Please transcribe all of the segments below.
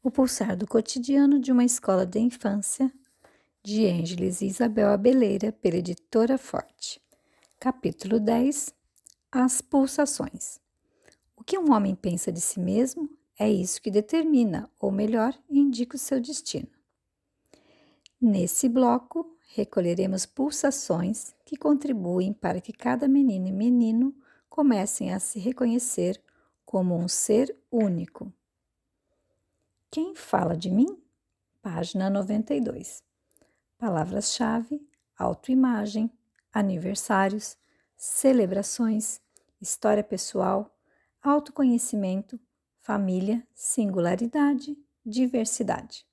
O pulsar do cotidiano de uma escola de infância, de Ângeles e Isabel Abeleira, pela editora Forte. Capítulo 10 As pulsações. O que um homem pensa de si mesmo é isso que determina, ou melhor, indica o seu destino. Nesse bloco, recolheremos pulsações que contribuem para que cada menino e menino comecem a se reconhecer como um ser único quem fala de mim? Página 92. Palavras-chave: autoimagem, aniversários, celebrações, história pessoal, autoconhecimento, família, singularidade, diversidade.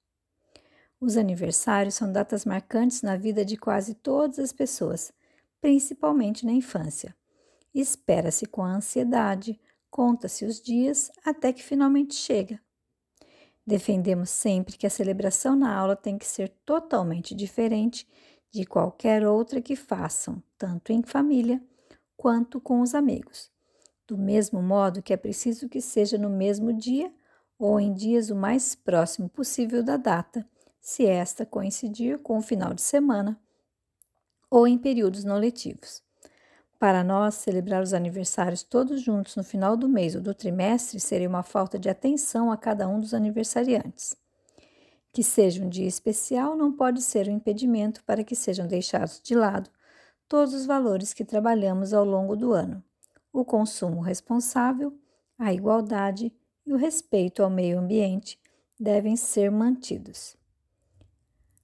Os aniversários são datas marcantes na vida de quase todas as pessoas, principalmente na infância. Espera-se com ansiedade, conta-se os dias até que finalmente chega. Defendemos sempre que a celebração na aula tem que ser totalmente diferente de qualquer outra que façam, tanto em família quanto com os amigos. Do mesmo modo que é preciso que seja no mesmo dia ou em dias o mais próximo possível da data, se esta coincidir com o final de semana ou em períodos não letivos. Para nós, celebrar os aniversários todos juntos no final do mês ou do trimestre seria uma falta de atenção a cada um dos aniversariantes. Que seja um dia especial não pode ser um impedimento para que sejam deixados de lado todos os valores que trabalhamos ao longo do ano: o consumo responsável, a igualdade e o respeito ao meio ambiente devem ser mantidos.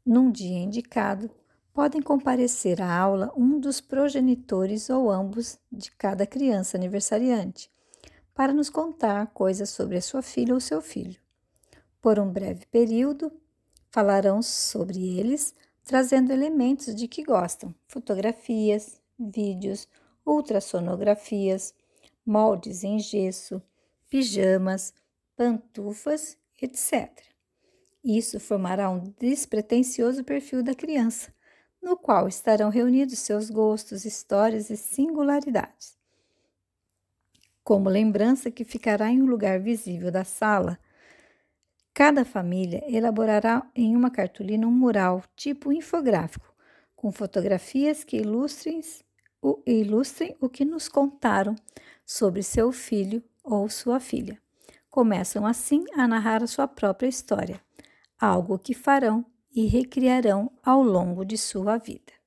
Num dia indicado, podem comparecer à aula um dos progenitores ou ambos de cada criança aniversariante, para nos contar coisas sobre a sua filha ou seu filho. Por um breve período, falarão sobre eles, trazendo elementos de que gostam: fotografias, vídeos, ultrassonografias, moldes em gesso, pijamas, pantufas, etc. Isso formará um despretensioso perfil da criança no qual estarão reunidos seus gostos, histórias e singularidades. Como lembrança que ficará em um lugar visível da sala, cada família elaborará em uma cartolina um mural tipo infográfico, com fotografias que ilustrem o, ilustrem o que nos contaram sobre seu filho ou sua filha. Começam assim a narrar a sua própria história, algo que farão e recriarão ao longo de sua vida.